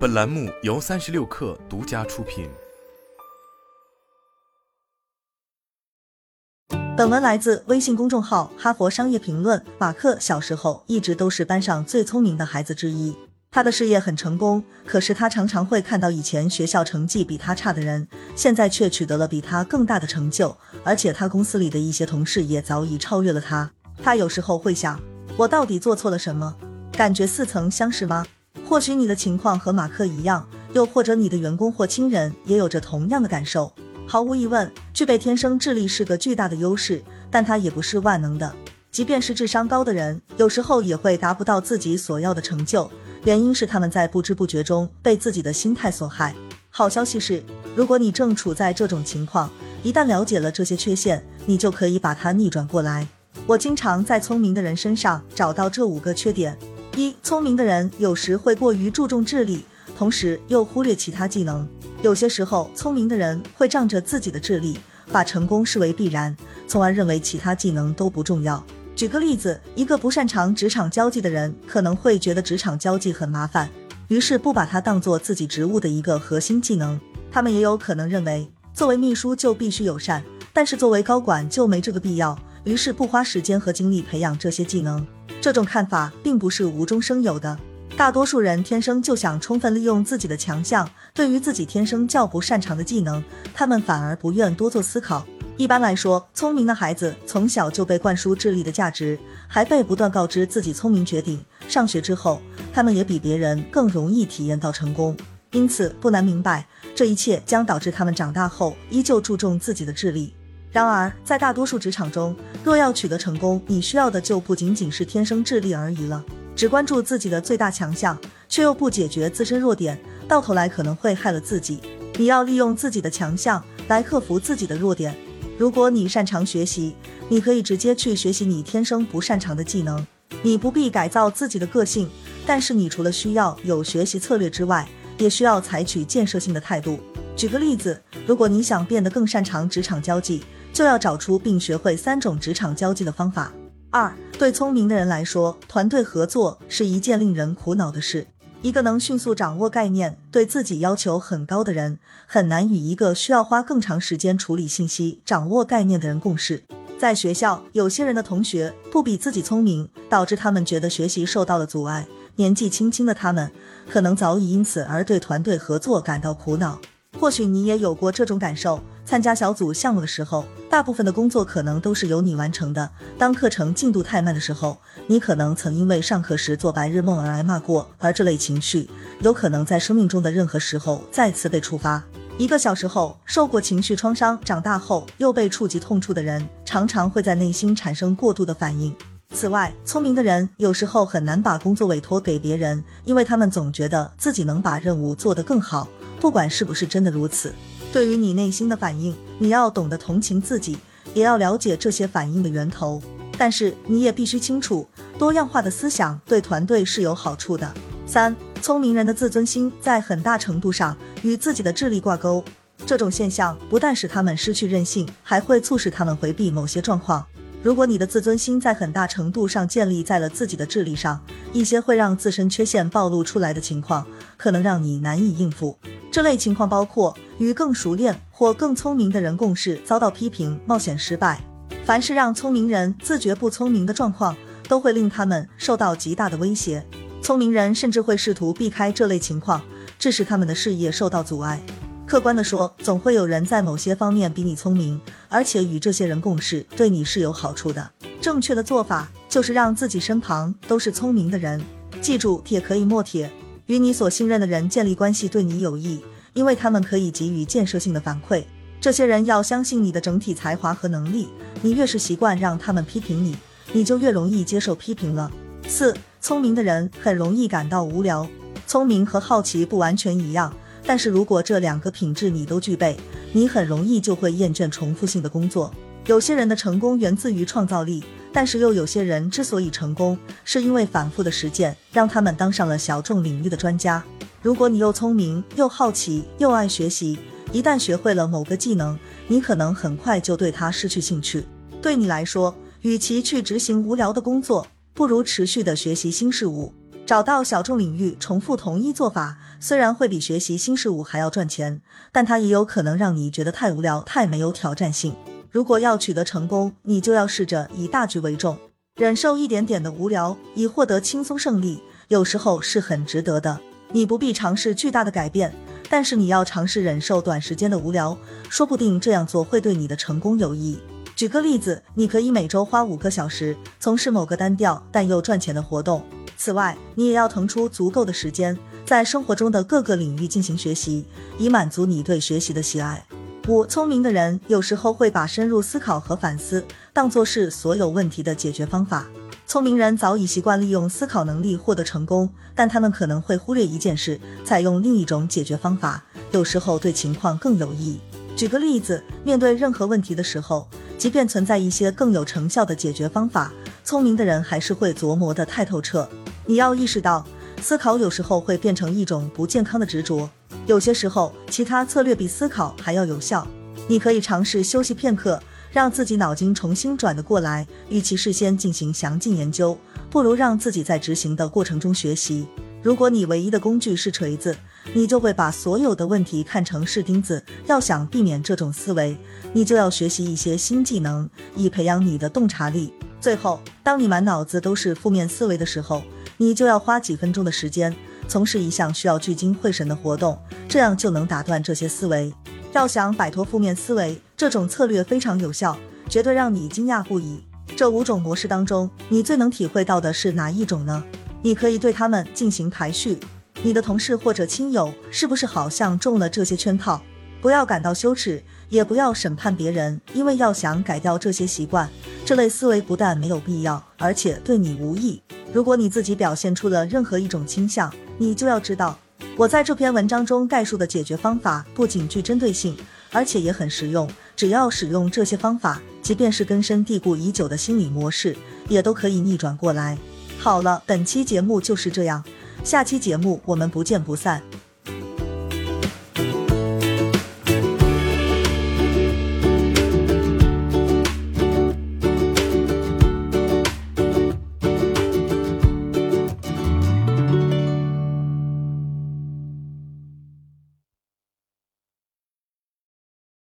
本栏目由三十六氪独家出品。本文来自微信公众号《哈佛商业评论》。马克小时候一直都是班上最聪明的孩子之一，他的事业很成功。可是他常常会看到以前学校成绩比他差的人，现在却取得了比他更大的成就，而且他公司里的一些同事也早已超越了他。他有时候会想，我到底做错了什么？感觉似曾相识吗？或许你的情况和马克一样，又或者你的员工或亲人也有着同样的感受。毫无疑问，具备天生智力是个巨大的优势，但它也不是万能的。即便是智商高的人，有时候也会达不到自己所要的成就，原因是他们在不知不觉中被自己的心态所害。好消息是，如果你正处在这种情况，一旦了解了这些缺陷，你就可以把它逆转过来。我经常在聪明的人身上找到这五个缺点。一聪明的人有时会过于注重智力，同时又忽略其他技能。有些时候，聪明的人会仗着自己的智力，把成功视为必然，从而认为其他技能都不重要。举个例子，一个不擅长职场交际的人，可能会觉得职场交际很麻烦，于是不把它当做自己职务的一个核心技能。他们也有可能认为，作为秘书就必须友善，但是作为高管就没这个必要，于是不花时间和精力培养这些技能。这种看法并不是无中生有的，大多数人天生就想充分利用自己的强项。对于自己天生较不擅长的技能，他们反而不愿多做思考。一般来说，聪明的孩子从小就被灌输智力的价值，还被不断告知自己聪明绝顶。上学之后，他们也比别人更容易体验到成功，因此不难明白，这一切将导致他们长大后依旧注重自己的智力。然而，在大多数职场中，若要取得成功，你需要的就不仅仅是天生智力而已了。只关注自己的最大强项，却又不解决自身弱点，到头来可能会害了自己。你要利用自己的强项来克服自己的弱点。如果你擅长学习，你可以直接去学习你天生不擅长的技能。你不必改造自己的个性，但是你除了需要有学习策略之外，也需要采取建设性的态度。举个例子，如果你想变得更擅长职场交际，就要找出并学会三种职场交际的方法。二，对聪明的人来说，团队合作是一件令人苦恼的事。一个能迅速掌握概念、对自己要求很高的人，很难与一个需要花更长时间处理信息、掌握概念的人共事。在学校，有些人的同学不比自己聪明，导致他们觉得学习受到了阻碍。年纪轻轻的他们，可能早已因此而对团队合作感到苦恼。或许你也有过这种感受。参加小组项目的时候，大部分的工作可能都是由你完成的。当课程进度太慢的时候，你可能曾因为上课时做白日梦而挨骂过，而这类情绪有可能在生命中的任何时候再次被触发。一个小时后受过情绪创伤，长大后又被触及痛处的人，常常会在内心产生过度的反应。此外，聪明的人有时候很难把工作委托给别人，因为他们总觉得自己能把任务做得更好，不管是不是真的如此。对于你内心的反应，你要懂得同情自己，也要了解这些反应的源头。但是你也必须清楚，多样化的思想对团队是有好处的。三，聪明人的自尊心在很大程度上与自己的智力挂钩，这种现象不但使他们失去韧性，还会促使他们回避某些状况。如果你的自尊心在很大程度上建立在了自己的智力上，一些会让自身缺陷暴露出来的情况，可能让你难以应付。这类情况包括与更熟练或更聪明的人共事遭到批评、冒险失败。凡是让聪明人自觉不聪明的状况，都会令他们受到极大的威胁。聪明人甚至会试图避开这类情况，致使他们的事业受到阻碍。客观地说，总会有人在某些方面比你聪明，而且与这些人共事对你是有好处的。正确的做法就是让自己身旁都是聪明的人。记住，铁可以磨铁。与你所信任的人建立关系对你有益，因为他们可以给予建设性的反馈。这些人要相信你的整体才华和能力。你越是习惯让他们批评你，你就越容易接受批评了。四，聪明的人很容易感到无聊。聪明和好奇不完全一样，但是如果这两个品质你都具备，你很容易就会厌倦重复性的工作。有些人的成功源自于创造力。但是又有些人之所以成功，是因为反复的实践让他们当上了小众领域的专家。如果你又聪明又好奇又爱学习，一旦学会了某个技能，你可能很快就对它失去兴趣。对你来说，与其去执行无聊的工作，不如持续的学习新事物，找到小众领域重复同一做法，虽然会比学习新事物还要赚钱，但它也有可能让你觉得太无聊、太没有挑战性。如果要取得成功，你就要试着以大局为重，忍受一点点的无聊，以获得轻松胜利。有时候是很值得的。你不必尝试巨大的改变，但是你要尝试忍受短时间的无聊，说不定这样做会对你的成功有益。举个例子，你可以每周花五个小时从事某个单调但又赚钱的活动。此外，你也要腾出足够的时间，在生活中的各个领域进行学习，以满足你对学习的喜爱。五，聪明的人有时候会把深入思考和反思当做是所有问题的解决方法。聪明人早已习惯利用思考能力获得成功，但他们可能会忽略一件事，采用另一种解决方法，有时候对情况更有益。举个例子，面对任何问题的时候，即便存在一些更有成效的解决方法，聪明的人还是会琢磨得太透彻。你要意识到，思考有时候会变成一种不健康的执着。有些时候，其他策略比思考还要有效。你可以尝试休息片刻，让自己脑筋重新转得过来。与其事先进行详尽研究，不如让自己在执行的过程中学习。如果你唯一的工具是锤子，你就会把所有的问题看成是钉子。要想避免这种思维，你就要学习一些新技能，以培养你的洞察力。最后，当你满脑子都是负面思维的时候，你就要花几分钟的时间，从事一项需要聚精会神的活动，这样就能打断这些思维。要想摆脱负面思维，这种策略非常有效，绝对让你惊讶不已。这五种模式当中，你最能体会到的是哪一种呢？你可以对他们进行排序。你的同事或者亲友是不是好像中了这些圈套？不要感到羞耻，也不要审判别人，因为要想改掉这些习惯，这类思维不但没有必要，而且对你无益。如果你自己表现出了任何一种倾向，你就要知道，我在这篇文章中概述的解决方法不仅具针对性，而且也很实用。只要使用这些方法，即便是根深蒂固已久的心理模式，也都可以逆转过来。好了，本期节目就是这样，下期节目我们不见不散。